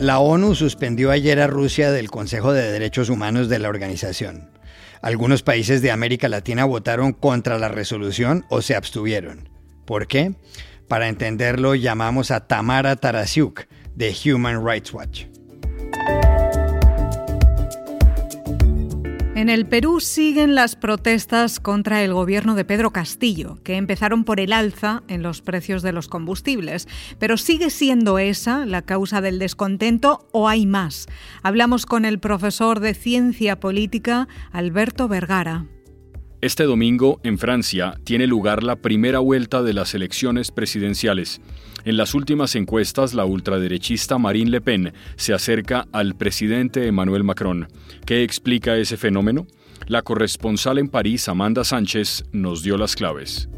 La ONU suspendió ayer a Rusia del Consejo de Derechos Humanos de la organización. Algunos países de América Latina votaron contra la resolución o se abstuvieron. ¿Por qué? Para entenderlo llamamos a Tamara Tarasiuk de Human Rights Watch. En el Perú siguen las protestas contra el gobierno de Pedro Castillo, que empezaron por el alza en los precios de los combustibles. Pero ¿sigue siendo esa la causa del descontento o hay más? Hablamos con el profesor de Ciencia Política, Alberto Vergara. Este domingo, en Francia, tiene lugar la primera vuelta de las elecciones presidenciales. En las últimas encuestas, la ultraderechista Marine Le Pen se acerca al presidente Emmanuel Macron. ¿Qué explica ese fenómeno? La corresponsal en París, Amanda Sánchez, nos dio las claves.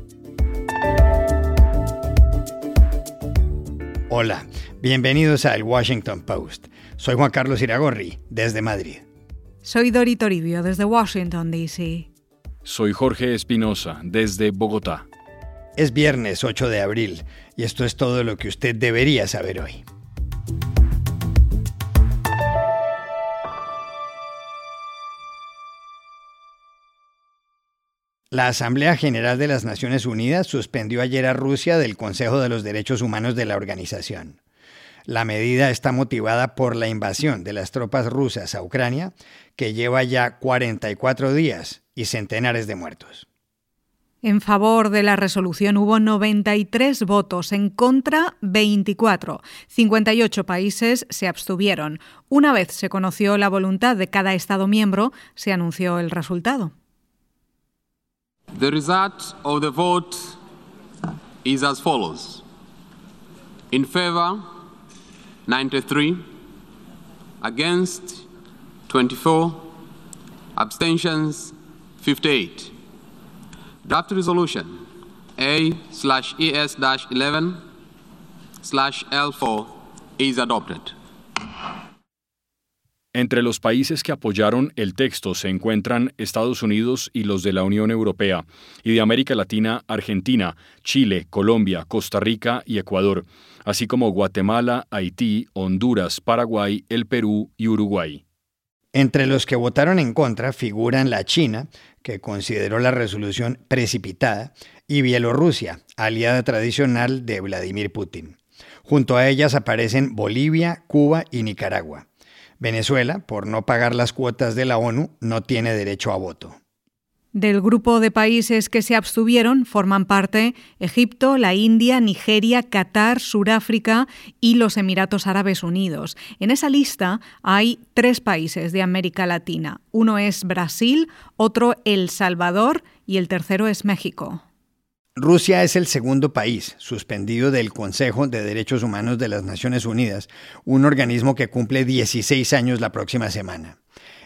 Hola, bienvenidos al Washington Post. Soy Juan Carlos Iragorri, desde Madrid. Soy Dori Toribio, desde Washington, D.C. Soy Jorge Espinosa, desde Bogotá. Es viernes 8 de abril y esto es todo lo que usted debería saber hoy. La Asamblea General de las Naciones Unidas suspendió ayer a Rusia del Consejo de los Derechos Humanos de la organización. La medida está motivada por la invasión de las tropas rusas a Ucrania, que lleva ya 44 días y centenares de muertos. En favor de la resolución hubo 93 votos, en contra 24. 58 países se abstuvieron. Una vez se conoció la voluntad de cada Estado miembro, se anunció el resultado. The result of the vote is as follows. In favor 93, against 24, abstentions 58. Draft resolution A slash ES 11 slash L4 is adopted. Entre los países que apoyaron el texto se encuentran Estados Unidos y los de la Unión Europea, y de América Latina, Argentina, Chile, Colombia, Costa Rica y Ecuador, así como Guatemala, Haití, Honduras, Paraguay, el Perú y Uruguay. Entre los que votaron en contra figuran la China, que consideró la resolución precipitada, y Bielorrusia, aliada tradicional de Vladimir Putin. Junto a ellas aparecen Bolivia, Cuba y Nicaragua. Venezuela, por no pagar las cuotas de la ONU, no tiene derecho a voto. Del grupo de países que se abstuvieron forman parte Egipto, la India, Nigeria, Qatar, Sudáfrica y los Emiratos Árabes Unidos. En esa lista hay tres países de América Latina. Uno es Brasil, otro El Salvador y el tercero es México. Rusia es el segundo país suspendido del Consejo de Derechos Humanos de las Naciones Unidas, un organismo que cumple 16 años la próxima semana.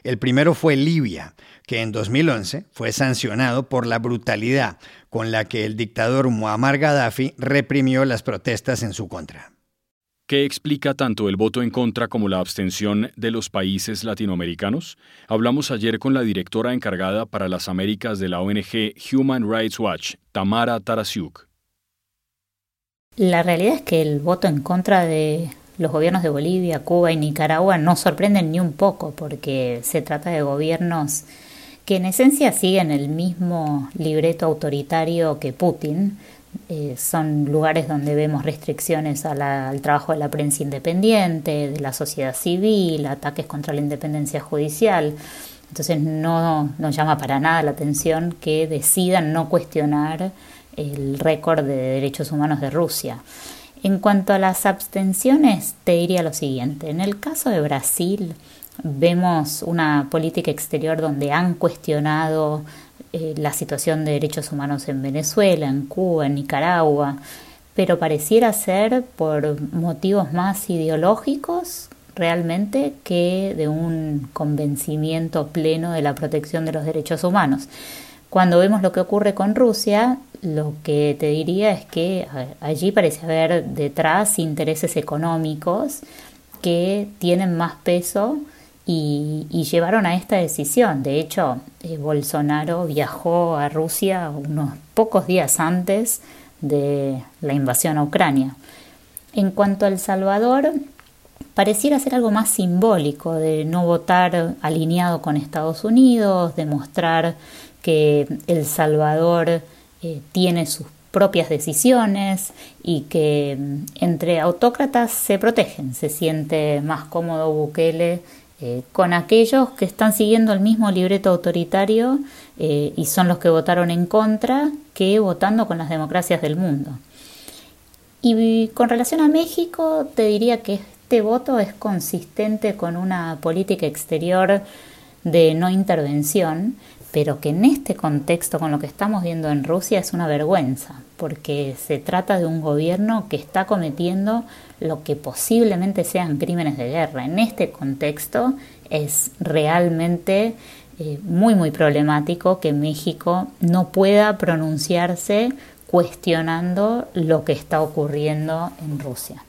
El primero fue Libia, que en 2011 fue sancionado por la brutalidad con la que el dictador Muammar Gaddafi reprimió las protestas en su contra. ¿Qué explica tanto el voto en contra como la abstención de los países latinoamericanos? Hablamos ayer con la directora encargada para las Américas de la ONG Human Rights Watch, Tamara Tarasiuk. La realidad es que el voto en contra de los gobiernos de Bolivia, Cuba y Nicaragua no sorprenden ni un poco porque se trata de gobiernos que en esencia siguen el mismo libreto autoritario que Putin. Eh, son lugares donde vemos restricciones al trabajo de la prensa independiente, de la sociedad civil, ataques contra la independencia judicial. Entonces no nos llama para nada la atención que decidan no cuestionar el récord de derechos humanos de Rusia. En cuanto a las abstenciones, te diría lo siguiente. En el caso de Brasil, vemos una política exterior donde han cuestionado eh, la situación de derechos humanos en Venezuela, en Cuba, en Nicaragua, pero pareciera ser por motivos más ideológicos realmente que de un convencimiento pleno de la protección de los derechos humanos. Cuando vemos lo que ocurre con Rusia, lo que te diría es que allí parece haber detrás intereses económicos que tienen más peso y, llevaron a esta decisión. De hecho, eh, Bolsonaro viajó a Rusia unos pocos días antes de la invasión a Ucrania. En cuanto a El Salvador, pareciera ser algo más simbólico de no votar alineado con Estados Unidos, de mostrar que El Salvador eh, tiene sus propias decisiones y que mm, entre autócratas se protegen, se siente más cómodo Bukele eh, con aquellos que están siguiendo el mismo libreto autoritario eh, y son los que votaron en contra que votando con las democracias del mundo. Y con relación a México, te diría que este voto es consistente con una política exterior de no intervención, pero que en este contexto con lo que estamos viendo en Rusia es una vergüenza, porque se trata de un gobierno que está cometiendo lo que posiblemente sean crímenes de guerra. En este contexto es realmente eh, muy, muy problemático que México no pueda pronunciarse cuestionando lo que está ocurriendo en Rusia.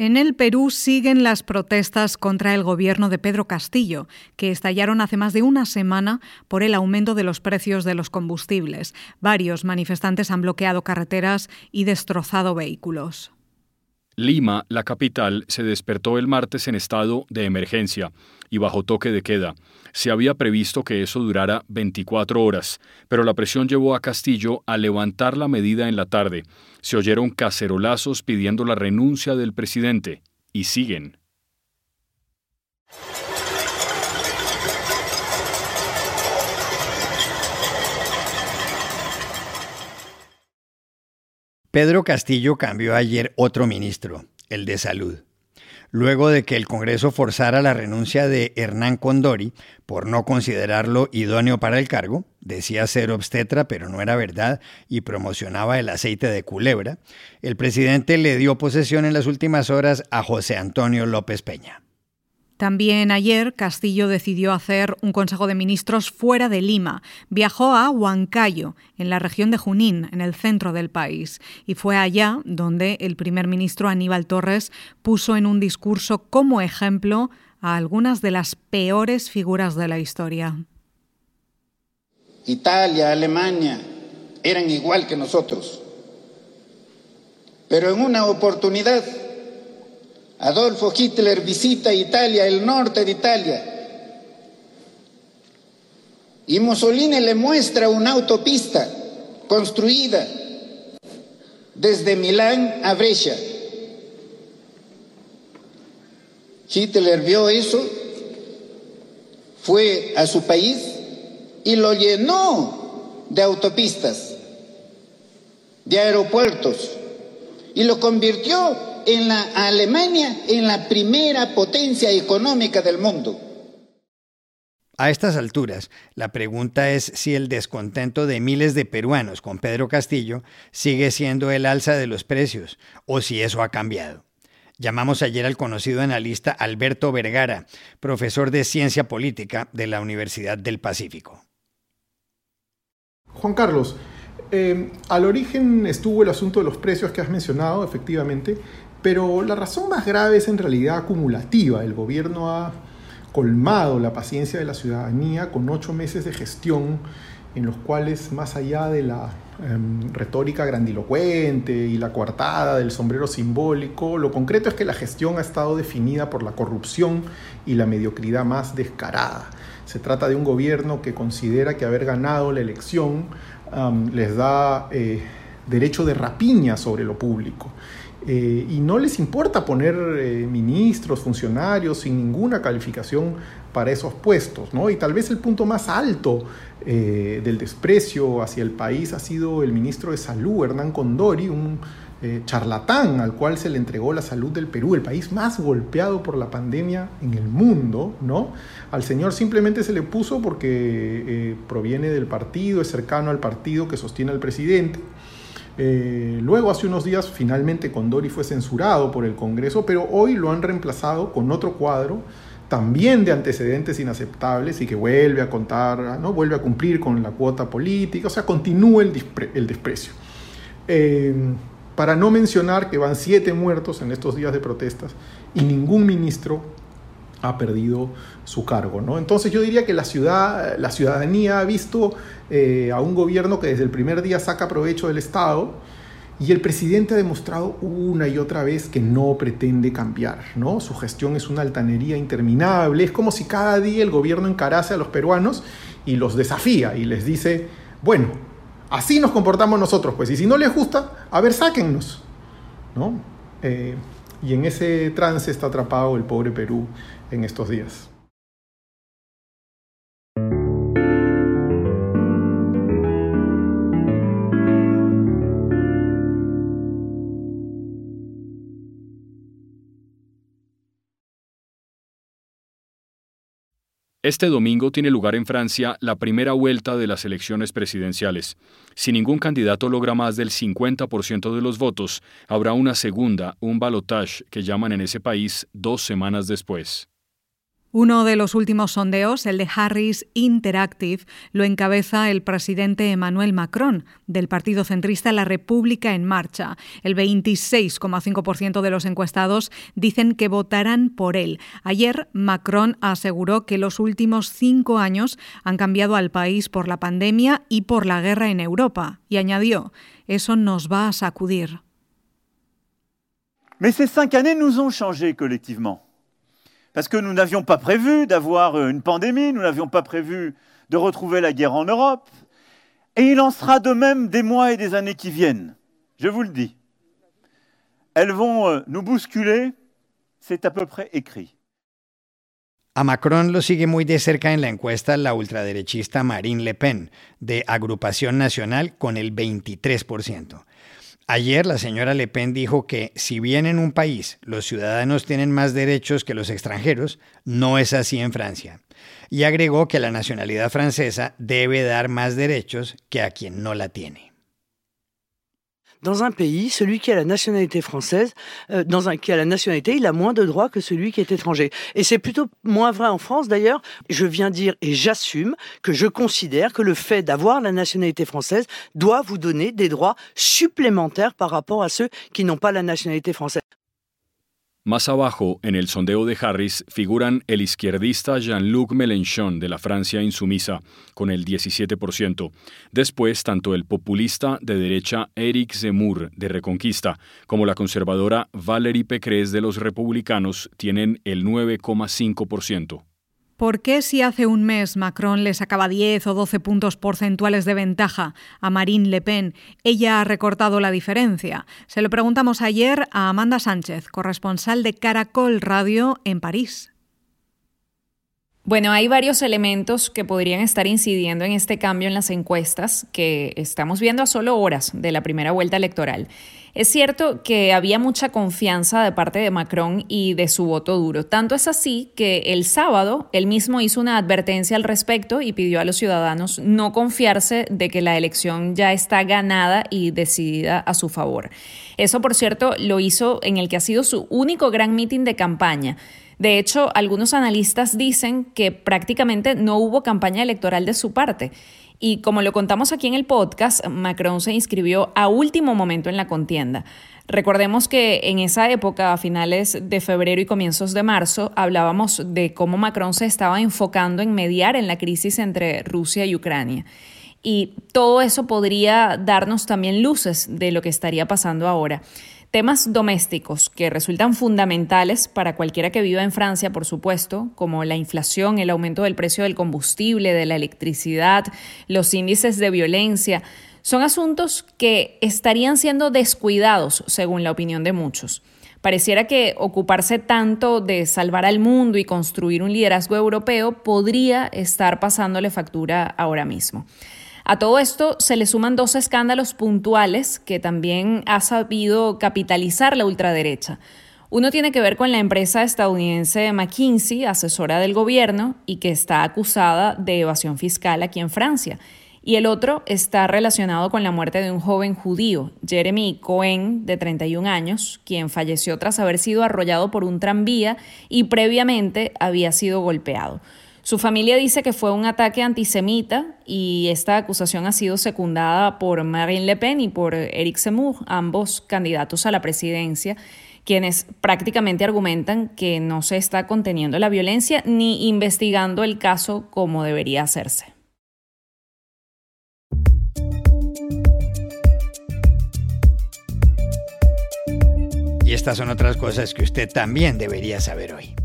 En el Perú siguen las protestas contra el gobierno de Pedro Castillo, que estallaron hace más de una semana por el aumento de los precios de los combustibles. Varios manifestantes han bloqueado carreteras y destrozado vehículos. Lima, la capital, se despertó el martes en estado de emergencia y bajo toque de queda. Se había previsto que eso durara 24 horas, pero la presión llevó a Castillo a levantar la medida en la tarde. Se oyeron cacerolazos pidiendo la renuncia del presidente, y siguen. Pedro Castillo cambió ayer otro ministro, el de Salud luego de que el Congreso forzara la renuncia de Hernán Condori por no considerarlo idóneo para el cargo, decía ser obstetra pero no era verdad y promocionaba el aceite de culebra, el presidente le dio posesión en las últimas horas a José Antonio López Peña. También ayer Castillo decidió hacer un Consejo de Ministros fuera de Lima. Viajó a Huancayo, en la región de Junín, en el centro del país, y fue allá donde el primer ministro Aníbal Torres puso en un discurso como ejemplo a algunas de las peores figuras de la historia. Italia, Alemania eran igual que nosotros, pero en una oportunidad Adolfo Hitler visita Italia, el norte de Italia, y Mussolini le muestra una autopista construida desde Milán a Brescia. Hitler vio eso, fue a su país y lo llenó de autopistas, de aeropuertos, y lo convirtió en la Alemania en la primera potencia económica del mundo. A estas alturas, la pregunta es si el descontento de miles de peruanos con Pedro Castillo sigue siendo el alza de los precios o si eso ha cambiado. Llamamos ayer al conocido analista Alberto Vergara, profesor de Ciencia Política de la Universidad del Pacífico. Juan Carlos, eh, al origen estuvo el asunto de los precios que has mencionado, efectivamente, pero la razón más grave es en realidad acumulativa. El gobierno ha colmado la paciencia de la ciudadanía con ocho meses de gestión en los cuales, más allá de la em, retórica grandilocuente y la coartada del sombrero simbólico, lo concreto es que la gestión ha estado definida por la corrupción y la mediocridad más descarada. Se trata de un gobierno que considera que haber ganado la elección les da eh, derecho de rapiña sobre lo público eh, y no les importa poner eh, ministros, funcionarios sin ninguna calificación para esos puestos. ¿no? Y tal vez el punto más alto eh, del desprecio hacia el país ha sido el ministro de Salud, Hernán Condori, un charlatán al cual se le entregó la salud del Perú, el país más golpeado por la pandemia en el mundo. ¿no? Al señor simplemente se le puso porque proviene del partido, es cercano al partido que sostiene al presidente eh, luego, hace unos días, finalmente Condori fue censurado por el Congreso, pero hoy lo han reemplazado con otro cuadro también de antecedentes inaceptables y que vuelve a contar, ¿no? vuelve a cumplir con la cuota política, o sea, continúa el, desprecio. Eh, para no mencionar que van siete muertos en estos días de protestas y ningún ministro ha perdido su cargo. ¿no? Entonces yo diría que la, ciudad, la ciudadanía ha visto eh, a un gobierno que desde el primer día saca provecho del Estado y el presidente ha demostrado una y otra vez que no pretende cambiar. ¿no? Su gestión es una altanería interminable, es como si cada día el gobierno encarase a los peruanos y los desafía y les dice, bueno, así nos comportamos nosotros, pues, y si no les gusta, a ver, sáquennos. ¿no? Eh, y en ese trance está atrapado el pobre Perú en estos días. Este domingo tiene lugar en Francia la primera vuelta de las elecciones presidenciales. Si ningún candidato logra más del 50% de los votos, habrá una segunda, un balotage, que llaman en ese país dos semanas después. Uno de los últimos sondeos, el de Harris Interactive, lo encabeza el presidente Emmanuel Macron, del partido centrista La República en Marcha. El 26,5% de los encuestados dicen que votarán por él. Ayer, Macron aseguró que los últimos cinco años han cambiado al país por la pandemia y por la guerra en Europa. Y añadió, eso nos va a sacudir. Parce que nous n'avions pas prévu d'avoir euh, une pandémie, nous n'avions pas prévu de retrouver la guerre en Europe, et il en sera de même des mois et des années qui viennent, je vous le dis. Elles vont euh, nous bousculer, c'est à peu près écrit. A Macron lo sigue muy de cerca en la encuesta la ultraderechista Marine Le Pen, de Agrupación Nacional, con el 23%. Ayer la señora Le Pen dijo que si bien en un país los ciudadanos tienen más derechos que los extranjeros, no es así en Francia. Y agregó que la nacionalidad francesa debe dar más derechos que a quien no la tiene. Dans un pays, celui qui a la nationalité française, euh, dans un, qui a la nationalité, il a moins de droits que celui qui est étranger. Et c'est plutôt moins vrai en France d'ailleurs. Je viens dire et j'assume que je considère que le fait d'avoir la nationalité française doit vous donner des droits supplémentaires par rapport à ceux qui n'ont pas la nationalité française. Más abajo, en el sondeo de Harris, figuran el izquierdista Jean-Luc Mélenchon de la Francia insumisa, con el 17%. Después, tanto el populista de derecha Éric Zemmour de Reconquista como la conservadora Valérie Pécresse de los Republicanos tienen el 9,5%. ¿Por qué si hace un mes Macron le sacaba 10 o 12 puntos porcentuales de ventaja a Marine Le Pen, ella ha recortado la diferencia? Se lo preguntamos ayer a Amanda Sánchez, corresponsal de Caracol Radio en París. Bueno, hay varios elementos que podrían estar incidiendo en este cambio en las encuestas que estamos viendo a solo horas de la primera vuelta electoral. Es cierto que había mucha confianza de parte de Macron y de su voto duro. Tanto es así que el sábado él mismo hizo una advertencia al respecto y pidió a los ciudadanos no confiarse de que la elección ya está ganada y decidida a su favor. Eso, por cierto, lo hizo en el que ha sido su único gran mitin de campaña. De hecho, algunos analistas dicen que prácticamente no hubo campaña electoral de su parte. Y como lo contamos aquí en el podcast, Macron se inscribió a último momento en la contienda. Recordemos que en esa época, a finales de febrero y comienzos de marzo, hablábamos de cómo Macron se estaba enfocando en mediar en la crisis entre Rusia y Ucrania. Y todo eso podría darnos también luces de lo que estaría pasando ahora. Temas domésticos que resultan fundamentales para cualquiera que viva en Francia, por supuesto, como la inflación, el aumento del precio del combustible, de la electricidad, los índices de violencia, son asuntos que estarían siendo descuidados, según la opinión de muchos. Pareciera que ocuparse tanto de salvar al mundo y construir un liderazgo europeo podría estar pasándole factura ahora mismo. A todo esto se le suman dos escándalos puntuales que también ha sabido capitalizar la ultraderecha. Uno tiene que ver con la empresa estadounidense McKinsey, asesora del gobierno, y que está acusada de evasión fiscal aquí en Francia. Y el otro está relacionado con la muerte de un joven judío, Jeremy Cohen, de 31 años, quien falleció tras haber sido arrollado por un tranvía y previamente había sido golpeado. Su familia dice que fue un ataque antisemita y esta acusación ha sido secundada por Marine Le Pen y por Eric Zemmour, ambos candidatos a la presidencia, quienes prácticamente argumentan que no se está conteniendo la violencia ni investigando el caso como debería hacerse. Y estas son otras cosas que usted también debería saber hoy.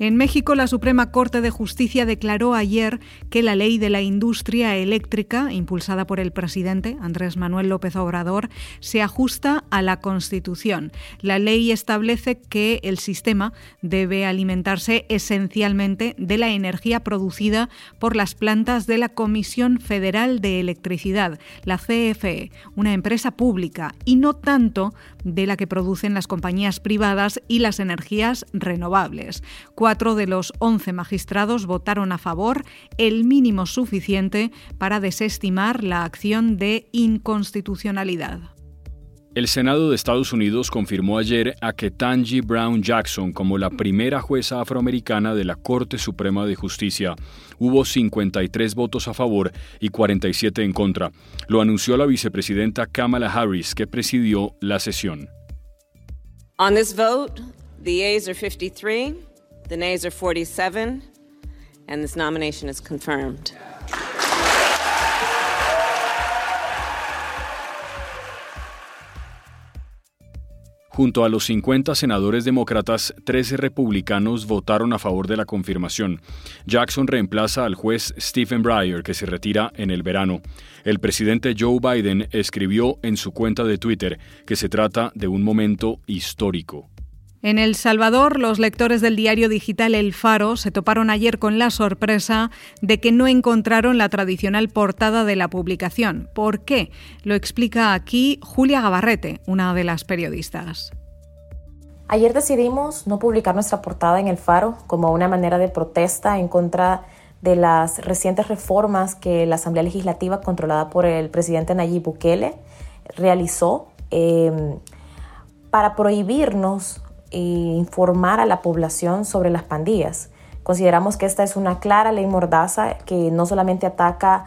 En México, la Suprema Corte de Justicia declaró ayer que la ley de la industria eléctrica, impulsada por el presidente Andrés Manuel López Obrador, se ajusta a la Constitución. La ley establece que el sistema debe alimentarse esencialmente de la energía producida por las plantas de la Comisión Federal de Electricidad, la CFE, una empresa pública, y no tanto de la que producen las compañías privadas y las energías renovables. Cuatro de los once magistrados votaron a favor, el mínimo suficiente para desestimar la acción de inconstitucionalidad. El Senado de Estados Unidos confirmó ayer a Ketanji Brown Jackson como la primera jueza afroamericana de la Corte Suprema de Justicia. Hubo 53 votos a favor y 47 en contra. Lo anunció la vicepresidenta Kamala Harris, que presidió la sesión. On this vote, the are 53, the nays are 47, and this nomination is confirmed. Junto a los 50 senadores demócratas, 13 republicanos votaron a favor de la confirmación. Jackson reemplaza al juez Stephen Breyer, que se retira en el verano. El presidente Joe Biden escribió en su cuenta de Twitter que se trata de un momento histórico. En El Salvador, los lectores del diario digital El Faro se toparon ayer con la sorpresa de que no encontraron la tradicional portada de la publicación. ¿Por qué? Lo explica aquí Julia Gabarrete, una de las periodistas. Ayer decidimos no publicar nuestra portada en El Faro como una manera de protesta en contra de las recientes reformas que la Asamblea Legislativa, controlada por el presidente Nayib Bukele, realizó eh, para prohibirnos e informar a la población sobre las pandillas. Consideramos que esta es una clara ley mordaza que no solamente ataca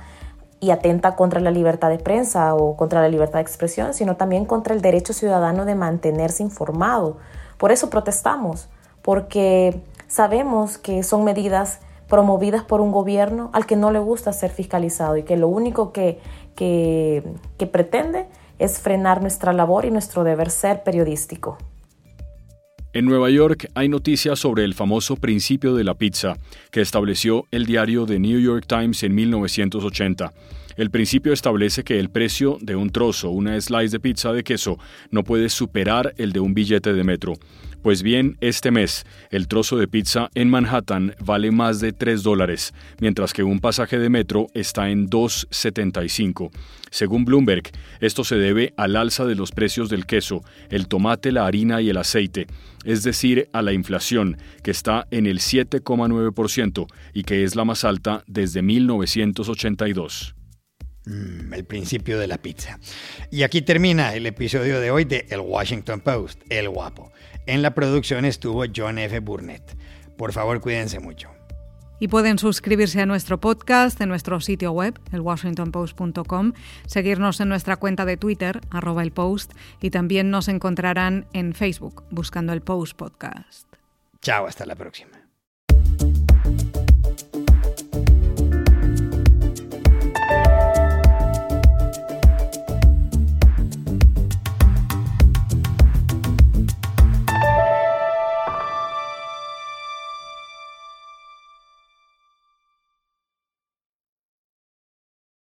y atenta contra la libertad de prensa o contra la libertad de expresión, sino también contra el derecho ciudadano de mantenerse informado. Por eso protestamos, porque sabemos que son medidas promovidas por un gobierno al que no le gusta ser fiscalizado y que lo único que, que, que pretende es frenar nuestra labor y nuestro deber ser periodístico. En Nueva York hay noticias sobre el famoso principio de la pizza que estableció el diario The New York Times en 1980. El principio establece que el precio de un trozo, una slice de pizza de queso, no puede superar el de un billete de metro. Pues bien, este mes, el trozo de pizza en Manhattan vale más de 3 dólares, mientras que un pasaje de metro está en 2,75. Según Bloomberg, esto se debe al alza de los precios del queso, el tomate, la harina y el aceite, es decir, a la inflación, que está en el 7,9% y que es la más alta desde 1982. Mm, el principio de la pizza. Y aquí termina el episodio de hoy de El Washington Post, El Guapo. En la producción estuvo John F. Burnett. Por favor, cuídense mucho. Y pueden suscribirse a nuestro podcast en nuestro sitio web, elwashingtonpost.com, seguirnos en nuestra cuenta de Twitter, arroba el post, y también nos encontrarán en Facebook buscando el Post Podcast. Chao, hasta la próxima.